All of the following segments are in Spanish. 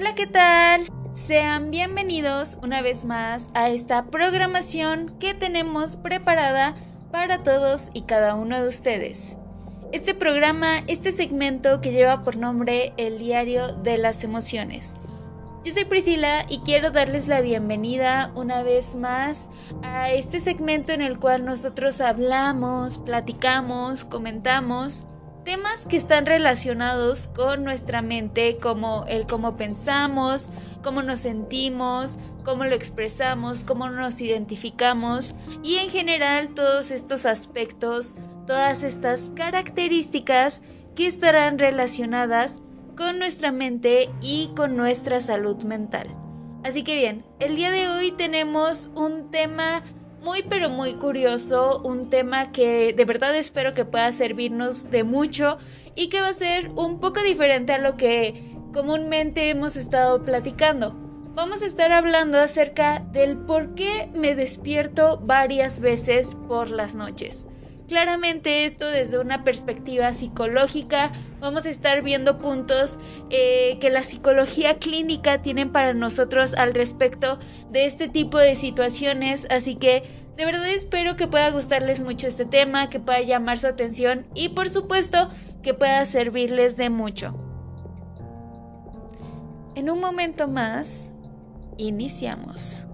Hola, ¿qué tal? Sean bienvenidos una vez más a esta programación que tenemos preparada para todos y cada uno de ustedes. Este programa, este segmento que lleva por nombre El Diario de las Emociones. Yo soy Priscila y quiero darles la bienvenida una vez más a este segmento en el cual nosotros hablamos, platicamos, comentamos temas que están relacionados con nuestra mente, como el cómo pensamos, cómo nos sentimos, cómo lo expresamos, cómo nos identificamos y en general todos estos aspectos, todas estas características que estarán relacionadas con nuestra mente y con nuestra salud mental. Así que bien, el día de hoy tenemos un tema muy pero muy curioso, un tema que de verdad espero que pueda servirnos de mucho y que va a ser un poco diferente a lo que comúnmente hemos estado platicando. Vamos a estar hablando acerca del por qué me despierto varias veces por las noches. Claramente esto desde una perspectiva psicológica, vamos a estar viendo puntos eh, que la psicología clínica tienen para nosotros al respecto de este tipo de situaciones, así que de verdad espero que pueda gustarles mucho este tema, que pueda llamar su atención y por supuesto que pueda servirles de mucho. En un momento más, iniciamos.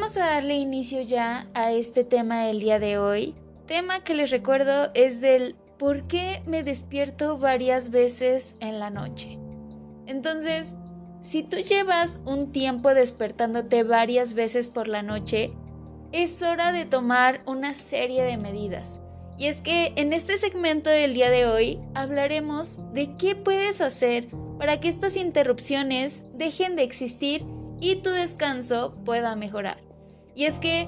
Vamos a darle inicio ya a este tema del día de hoy. Tema que les recuerdo es del por qué me despierto varias veces en la noche. Entonces, si tú llevas un tiempo despertándote varias veces por la noche, es hora de tomar una serie de medidas. Y es que en este segmento del día de hoy hablaremos de qué puedes hacer para que estas interrupciones dejen de existir y tu descanso pueda mejorar. Y es que,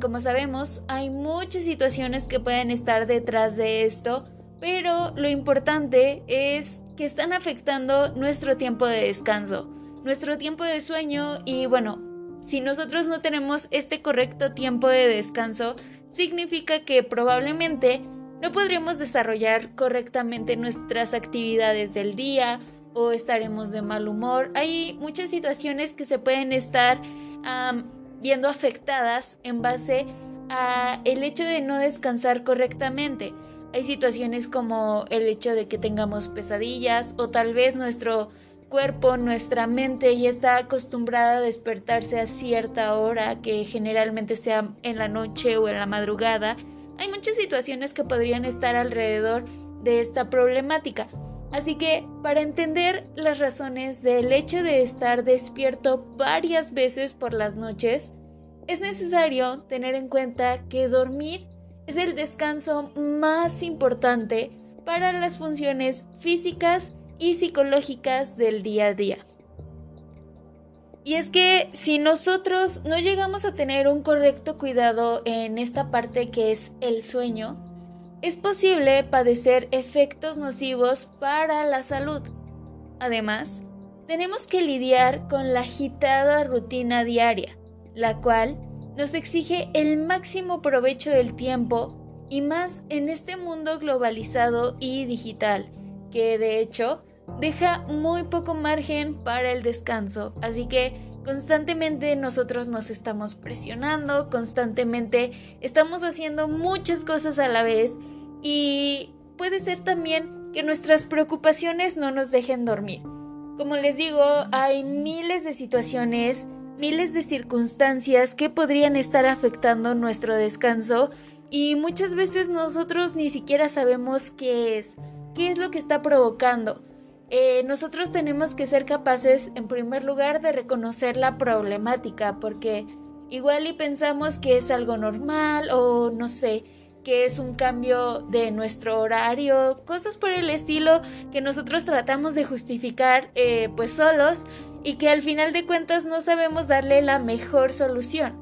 como sabemos, hay muchas situaciones que pueden estar detrás de esto, pero lo importante es que están afectando nuestro tiempo de descanso, nuestro tiempo de sueño y bueno, si nosotros no tenemos este correcto tiempo de descanso, significa que probablemente no podríamos desarrollar correctamente nuestras actividades del día, o estaremos de mal humor. Hay muchas situaciones que se pueden estar viendo afectadas en base a el hecho de no descansar correctamente. Hay situaciones como el hecho de que tengamos pesadillas o tal vez nuestro cuerpo, nuestra mente ya está acostumbrada a despertarse a cierta hora, que generalmente sea en la noche o en la madrugada. Hay muchas situaciones que podrían estar alrededor de esta problemática. Así que, para entender las razones del hecho de estar despierto varias veces por las noches, es necesario tener en cuenta que dormir es el descanso más importante para las funciones físicas y psicológicas del día a día. Y es que si nosotros no llegamos a tener un correcto cuidado en esta parte que es el sueño, es posible padecer efectos nocivos para la salud. Además, tenemos que lidiar con la agitada rutina diaria, la cual nos exige el máximo provecho del tiempo y más en este mundo globalizado y digital, que de hecho deja muy poco margen para el descanso, así que constantemente nosotros nos estamos presionando, constantemente estamos haciendo muchas cosas a la vez y puede ser también que nuestras preocupaciones no nos dejen dormir. Como les digo, hay miles de situaciones, miles de circunstancias que podrían estar afectando nuestro descanso y muchas veces nosotros ni siquiera sabemos qué es, qué es lo que está provocando. Eh, nosotros tenemos que ser capaces, en primer lugar, de reconocer la problemática, porque igual y pensamos que es algo normal o no sé, que es un cambio de nuestro horario, cosas por el estilo que nosotros tratamos de justificar eh, pues solos y que al final de cuentas no sabemos darle la mejor solución.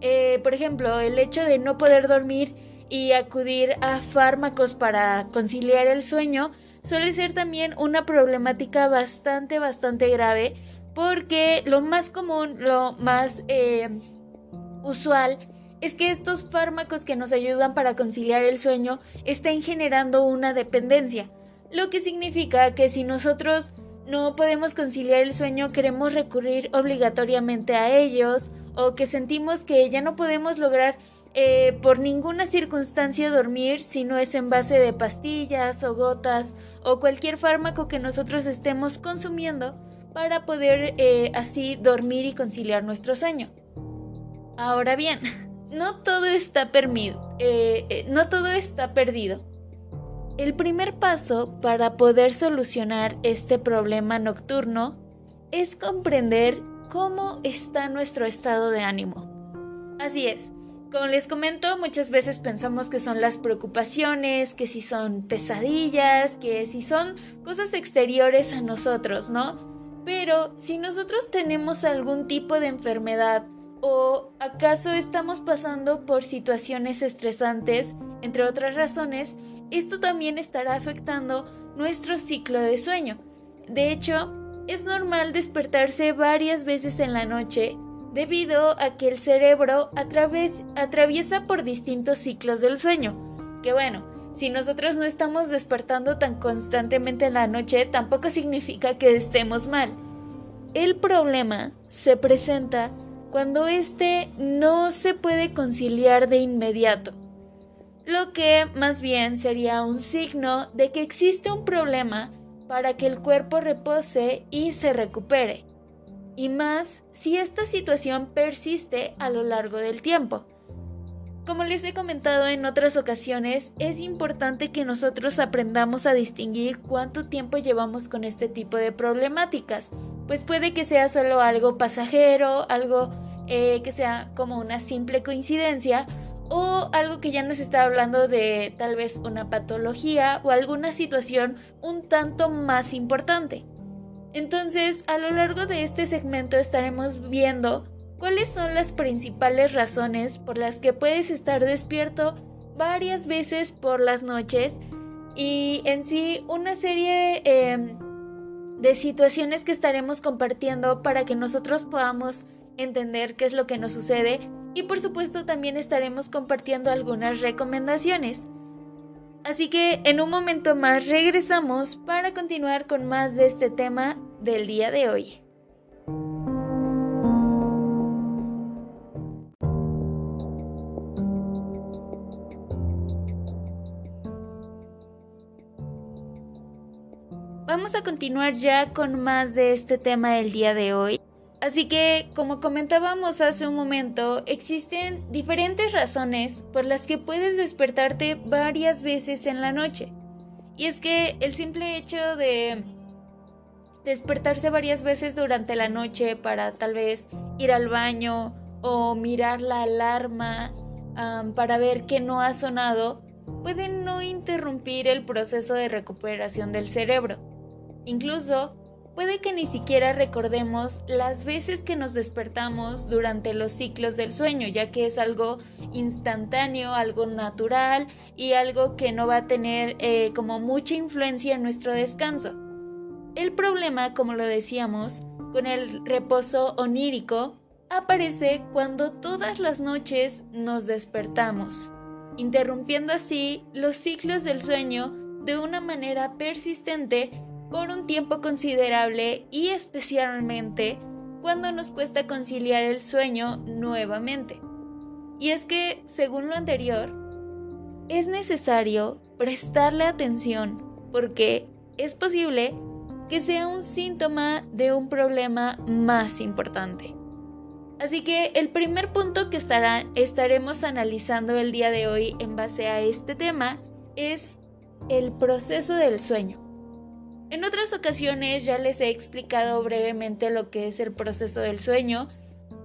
Eh, por ejemplo, el hecho de no poder dormir y acudir a fármacos para conciliar el sueño suele ser también una problemática bastante, bastante grave porque lo más común, lo más eh, usual es que estos fármacos que nos ayudan para conciliar el sueño estén generando una dependencia, lo que significa que si nosotros no podemos conciliar el sueño queremos recurrir obligatoriamente a ellos o que sentimos que ya no podemos lograr eh, por ninguna circunstancia dormir si no es en base de pastillas o gotas o cualquier fármaco que nosotros estemos consumiendo para poder eh, así dormir y conciliar nuestro sueño. Ahora bien, no todo está eh, no todo está perdido. El primer paso para poder solucionar este problema nocturno es comprender cómo está nuestro estado de ánimo. Así es, como les comento, muchas veces pensamos que son las preocupaciones, que si son pesadillas, que si son cosas exteriores a nosotros, ¿no? Pero si nosotros tenemos algún tipo de enfermedad o acaso estamos pasando por situaciones estresantes, entre otras razones, esto también estará afectando nuestro ciclo de sueño. De hecho, es normal despertarse varias veces en la noche debido a que el cerebro atraviesa por distintos ciclos del sueño. Que bueno, si nosotros no estamos despertando tan constantemente en la noche, tampoco significa que estemos mal. El problema se presenta cuando éste no se puede conciliar de inmediato, lo que más bien sería un signo de que existe un problema para que el cuerpo repose y se recupere y más si esta situación persiste a lo largo del tiempo. Como les he comentado en otras ocasiones, es importante que nosotros aprendamos a distinguir cuánto tiempo llevamos con este tipo de problemáticas, pues puede que sea solo algo pasajero, algo eh, que sea como una simple coincidencia, o algo que ya nos está hablando de tal vez una patología o alguna situación un tanto más importante. Entonces, a lo largo de este segmento estaremos viendo cuáles son las principales razones por las que puedes estar despierto varias veces por las noches y en sí una serie em, de situaciones que estaremos compartiendo para que nosotros podamos entender qué es lo que nos sucede y por supuesto también estaremos compartiendo algunas recomendaciones. Así que en un momento más regresamos para continuar con más de este tema del día de hoy. Vamos a continuar ya con más de este tema del día de hoy. Así que, como comentábamos hace un momento, existen diferentes razones por las que puedes despertarte varias veces en la noche. Y es que el simple hecho de despertarse varias veces durante la noche para tal vez ir al baño o mirar la alarma para ver que no ha sonado, puede no interrumpir el proceso de recuperación del cerebro. Incluso puede que ni siquiera recordemos las veces que nos despertamos durante los ciclos del sueño, ya que es algo instantáneo, algo natural y algo que no va a tener eh, como mucha influencia en nuestro descanso. El problema, como lo decíamos, con el reposo onírico aparece cuando todas las noches nos despertamos, interrumpiendo así los ciclos del sueño de una manera persistente por un tiempo considerable y especialmente cuando nos cuesta conciliar el sueño nuevamente. Y es que, según lo anterior, es necesario prestarle atención porque es posible que sea un síntoma de un problema más importante. Así que el primer punto que estaremos analizando el día de hoy en base a este tema es el proceso del sueño. En otras ocasiones ya les he explicado brevemente lo que es el proceso del sueño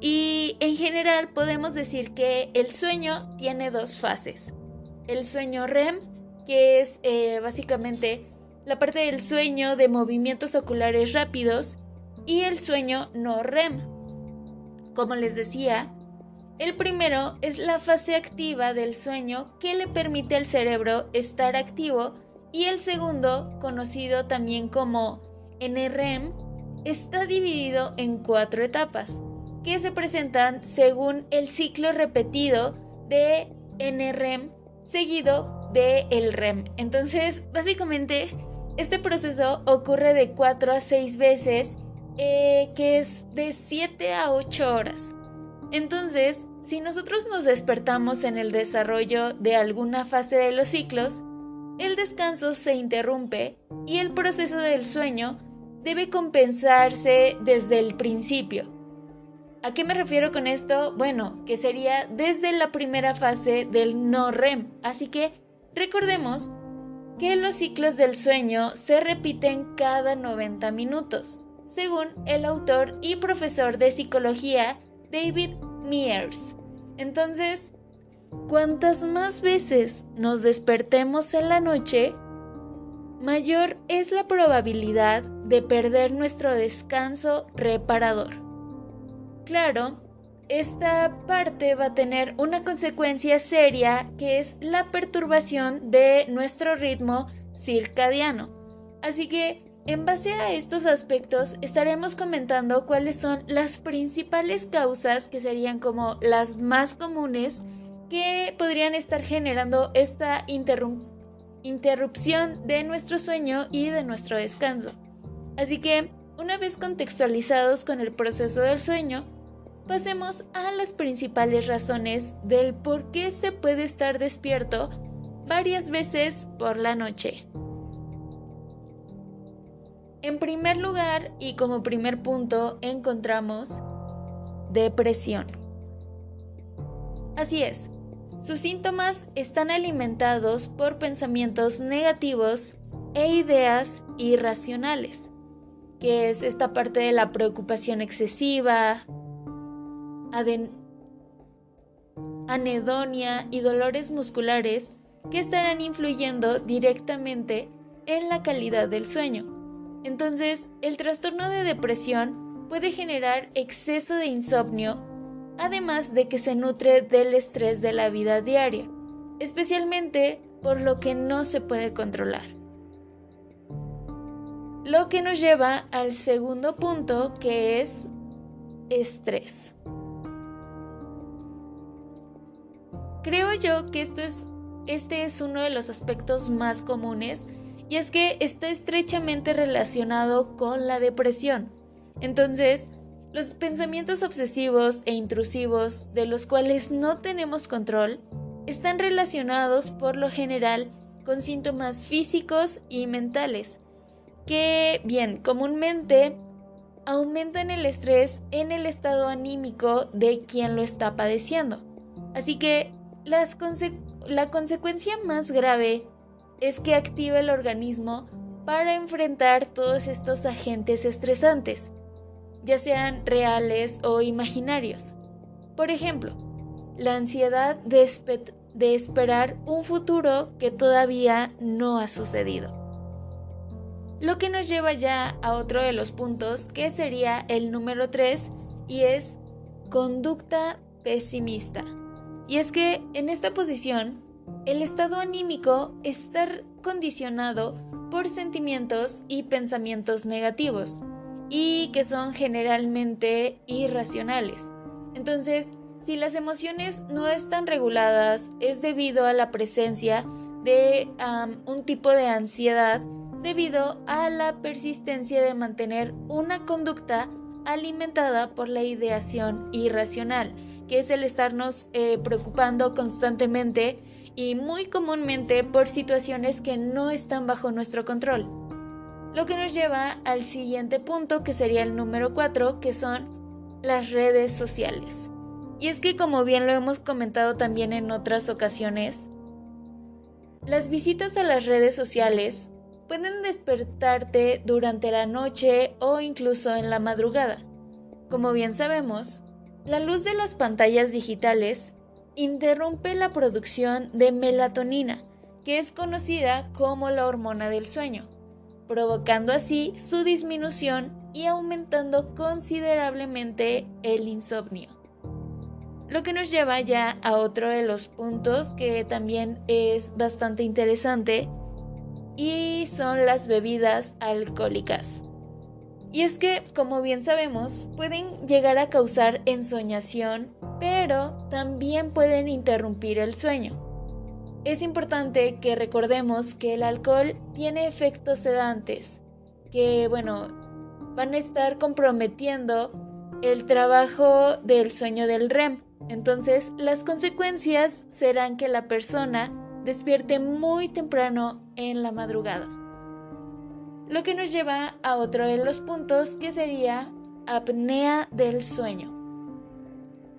y en general podemos decir que el sueño tiene dos fases. El sueño REM, que es eh, básicamente la parte del sueño de movimientos oculares rápidos, y el sueño no REM. Como les decía, el primero es la fase activa del sueño que le permite al cerebro estar activo y el segundo, conocido también como NREM, está dividido en cuatro etapas, que se presentan según el ciclo repetido de NREM seguido de el REM. Entonces, básicamente, este proceso ocurre de 4 a 6 veces, eh, que es de 7 a 8 horas. Entonces, si nosotros nos despertamos en el desarrollo de alguna fase de los ciclos, el descanso se interrumpe y el proceso del sueño debe compensarse desde el principio. ¿A qué me refiero con esto? Bueno, que sería desde la primera fase del no REM. Así que recordemos que los ciclos del sueño se repiten cada 90 minutos, según el autor y profesor de psicología David Mears. Entonces, cuantas más veces nos despertemos en la noche, mayor es la probabilidad de perder nuestro descanso reparador. Claro, esta parte va a tener una consecuencia seria que es la perturbación de nuestro ritmo circadiano. Así que, en base a estos aspectos, estaremos comentando cuáles son las principales causas que serían como las más comunes que podrían estar generando esta interrupción de nuestro sueño y de nuestro descanso. Así que, una vez contextualizados con el proceso del sueño, pasemos a las principales razones del por qué se puede estar despierto varias veces por la noche. En primer lugar y como primer punto encontramos depresión. Así es, sus síntomas están alimentados por pensamientos negativos e ideas irracionales, que es esta parte de la preocupación excesiva, anedonia y dolores musculares que estarán influyendo directamente en la calidad del sueño. Entonces, el trastorno de depresión puede generar exceso de insomnio, además de que se nutre del estrés de la vida diaria, especialmente por lo que no se puede controlar. Lo que nos lleva al segundo punto que es estrés. Creo yo que esto es, este es uno de los aspectos más comunes y es que está estrechamente relacionado con la depresión. Entonces, los pensamientos obsesivos e intrusivos de los cuales no tenemos control están relacionados por lo general con síntomas físicos y mentales, que, bien, comúnmente aumentan el estrés en el estado anímico de quien lo está padeciendo. Así que la consecuencia más grave es que activa el organismo para enfrentar todos estos agentes estresantes, ya sean reales o imaginarios. Por ejemplo, la ansiedad de, esperar un futuro que todavía no ha sucedido. Lo que nos lleva ya a otro de los puntos, que sería el número 3, y es conducta pesimista. Y es que en esta posición, el estado anímico está condicionado por sentimientos y pensamientos negativos, y que son generalmente irracionales. Entonces, si las emociones no están reguladas, es debido a la presencia de un tipo de ansiedad debido a la persistencia de mantener una conducta alimentada por la ideación irracional que es el estarnos eh, preocupando constantemente y muy comúnmente por situaciones que no están bajo nuestro control. Lo que nos lleva al siguiente punto, que sería el número 4, que son las redes sociales. Y es que como bien lo hemos comentado también en otras ocasiones, las visitas a las redes sociales pueden despertarte durante la noche o incluso en la madrugada. Como bien sabemos, la luz de las pantallas digitales interrumpe la producción de melatonina, que es conocida como la hormona del sueño, provocando así su disminución y aumentando considerablemente el insomnio. Lo que nos lleva ya a otro de los puntos que también es bastante interesante, y son las bebidas alcohólicas. Y es que, como bien sabemos, pueden llegar a causar ensoñación, pero también pueden interrumpir el sueño. Es importante que recordemos que el alcohol tiene efectos sedantes, que, bueno, van a estar comprometiendo el trabajo del sueño del REM. Entonces, las consecuencias serán que la persona despierte muy temprano en la madrugada. Lo que nos lleva a otro de los puntos que sería apnea del sueño.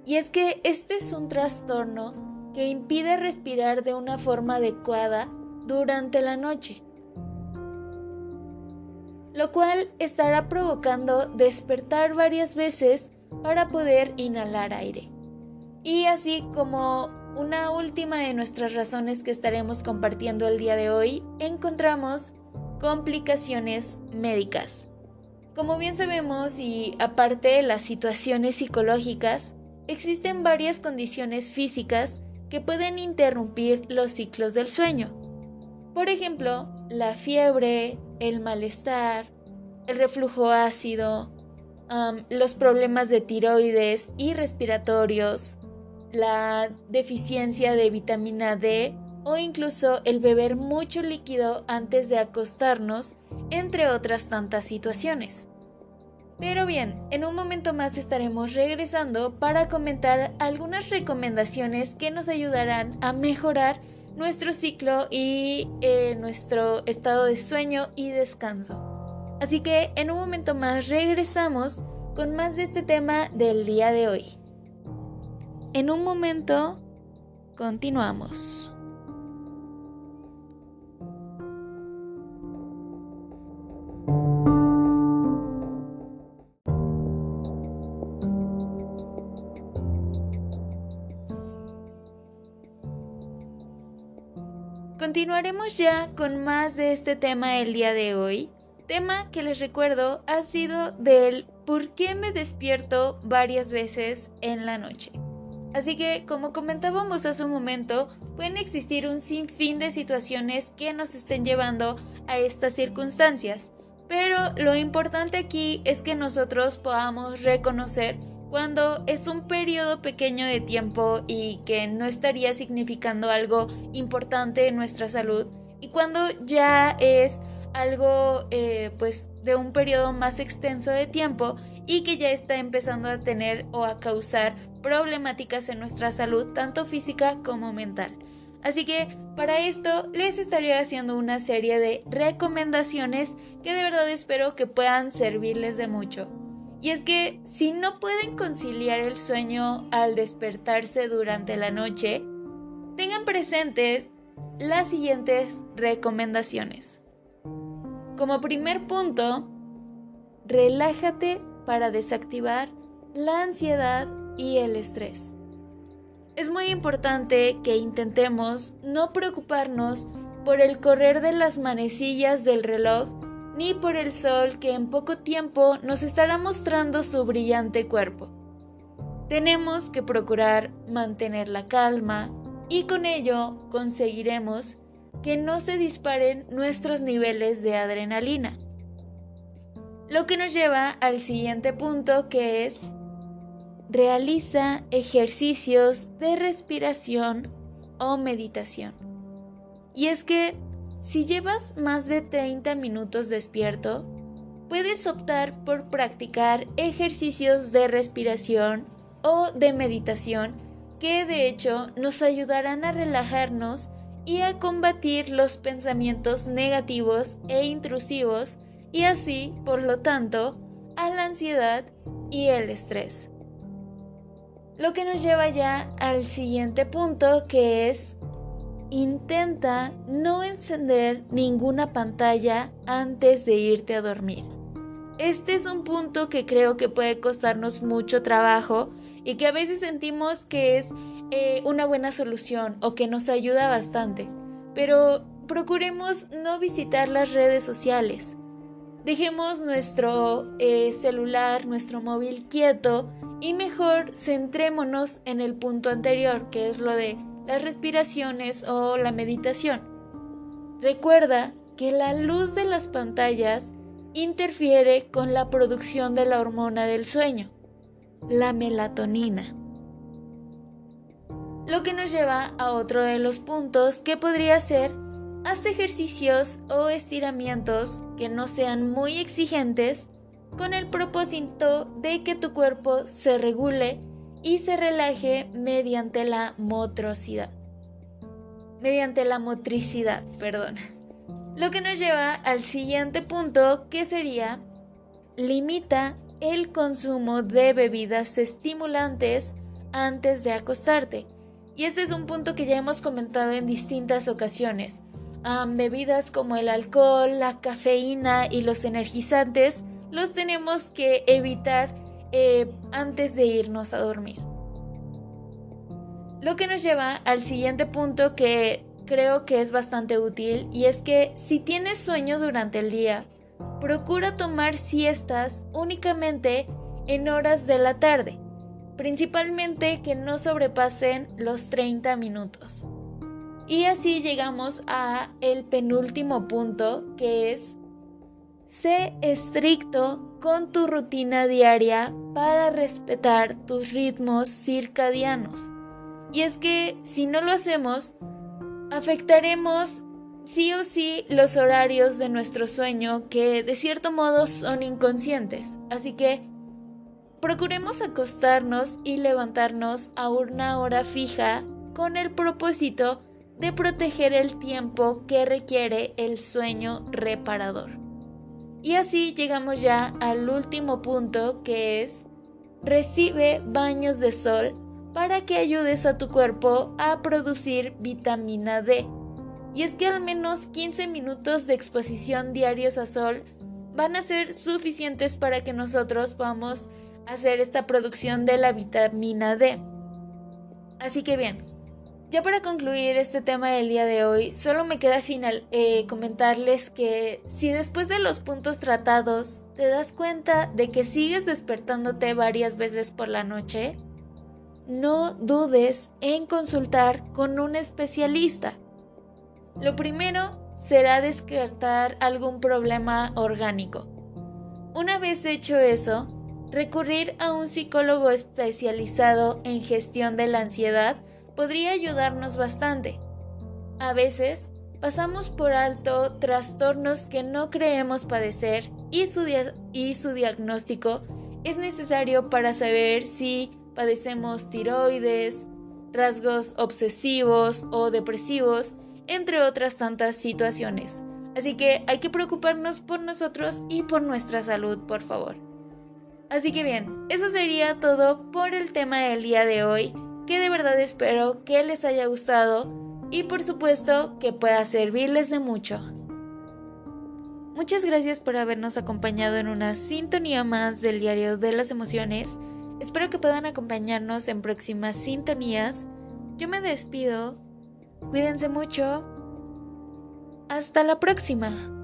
Y es que este es un trastorno que impide respirar de una forma adecuada durante la noche, lo cual estará provocando despertar varias veces para poder inhalar aire. Y así como una última de nuestras razones que estaremos compartiendo el día de hoy, encontramos complicaciones médicas. Como bien sabemos y aparte de las situaciones psicológicas, existen varias condiciones físicas que pueden interrumpir los ciclos del sueño. Por ejemplo, la fiebre, el malestar, el reflujo ácido, los problemas de tiroides y respiratorios, la deficiencia de vitamina D o incluso el beber mucho líquido antes de acostarnos, entre otras tantas situaciones. Pero bien, en un momento más estaremos regresando para comentar algunas recomendaciones que nos ayudarán a mejorar nuestro ciclo y eh, nuestro estado de sueño y descanso. Así que en un momento más regresamos con más de este tema del día de hoy. En un momento, continuamos. Continuaremos ya con más de este tema el día de hoy, tema que les recuerdo ha sido del por qué me despierto varias veces en la noche. Así que, como comentábamos hace un momento, pueden existir un sinfín de situaciones que nos estén llevando a estas circunstancias. Pero lo importante aquí es que nosotros podamos reconocer cuando es un periodo pequeño de tiempo y que no estaría significando algo importante en nuestra salud y cuando ya es algo eh, pues de un periodo más extenso de tiempo y que ya está empezando a tener o a causar problemáticas en nuestra salud, tanto física como mental. Así que para esto les estaré haciendo una serie de recomendaciones que de verdad espero que puedan servirles de mucho. Y es que si no pueden conciliar el sueño al despertarse durante la noche, tengan presentes las siguientes recomendaciones. Como primer punto, relájate para desactivar la ansiedad y el estrés. Es muy importante que intentemos no preocuparnos por el correr de las manecillas del reloj ni por el sol que en poco tiempo nos estará mostrando su brillante cuerpo. Tenemos que procurar mantener la calma y con ello conseguiremos que no se disparen nuestros niveles de adrenalina. Lo que nos lleva al siguiente punto que es realiza ejercicios de respiración o meditación. Y es que si llevas más de 30 minutos despierto, puedes optar por practicar ejercicios de respiración o de meditación que de hecho nos ayudarán a relajarnos y a combatir los pensamientos negativos e intrusivos y así, por lo tanto, a la ansiedad y el estrés. Lo que nos lleva ya al siguiente punto que es intenta no encender ninguna pantalla antes de irte a dormir. Este es un punto que creo que puede costarnos mucho trabajo y que a veces sentimos que es eh, una buena solución o que nos ayuda bastante. Pero procuremos no visitar las redes sociales. Dejemos nuestro eh, celular, nuestro móvil quieto y mejor centrémonos en el punto anterior, que es lo de las respiraciones o la meditación. Recuerda que la luz de las pantallas interfiere con la producción de la hormona del sueño, la melatonina. Lo que nos lleva a otro de los puntos que podría ser haz ejercicios o estiramientos que no sean muy exigentes con el propósito de que tu cuerpo se regule y se relaje mediante la motricidad. Mediante la motricidad, perdón. Lo que nos lleva al siguiente punto que sería limita el consumo de bebidas estimulantes antes de acostarte. Y este es un punto que ya hemos comentado en distintas ocasiones. bebidas como el alcohol, la cafeína y los energizantes los tenemos que evitar eh, antes de irnos a dormir. Lo que nos lleva al siguiente punto que creo que es bastante útil y es que si tienes sueño durante el día, procura tomar siestas únicamente en horas de la tarde, principalmente que no sobrepasen los 30 minutos. Y así llegamos a el penúltimo punto que es Sé estricto con tu rutina diaria para respetar tus ritmos circadianos. Y es que si no lo hacemos, afectaremos sí o sí los horarios de nuestro sueño que de cierto modo son inconscientes. Así que procuremos acostarnos y levantarnos a una hora fija con el propósito de proteger el tiempo que requiere el sueño reparador. Y así llegamos ya al último punto que es recibe baños de sol para que ayudes a tu cuerpo a producir vitamina D. Y es que al menos 15 minutos de exposición diarios a sol van a ser suficientes para que nosotros podamos hacer esta producción de la vitamina D. Así que bien, ya para concluir este tema del día de hoy, solo me queda final eh, comentarles que si después de los puntos tratados te das cuenta de que sigues despertándote varias veces por la noche, no dudes en consultar con un especialista. Lo primero será descartar algún problema orgánico. Una vez hecho eso, recurrir a un psicólogo especializado en gestión de la ansiedad podría ayudarnos bastante. A veces pasamos por alto trastornos que no creemos padecer y su, y su diagnóstico es necesario para saber si padecemos tiroides, rasgos obsesivos o depresivos, entre otras tantas situaciones. Así que hay que preocuparnos por nosotros y por nuestra salud, por favor. Así que bien, eso sería todo por el tema del día de hoy que de verdad espero que les haya gustado y por supuesto que pueda servirles de mucho. Muchas gracias por habernos acompañado en una sintonía más del diario de las emociones. Espero que puedan acompañarnos en próximas sintonías. Yo me despido. Cuídense mucho. Hasta la próxima.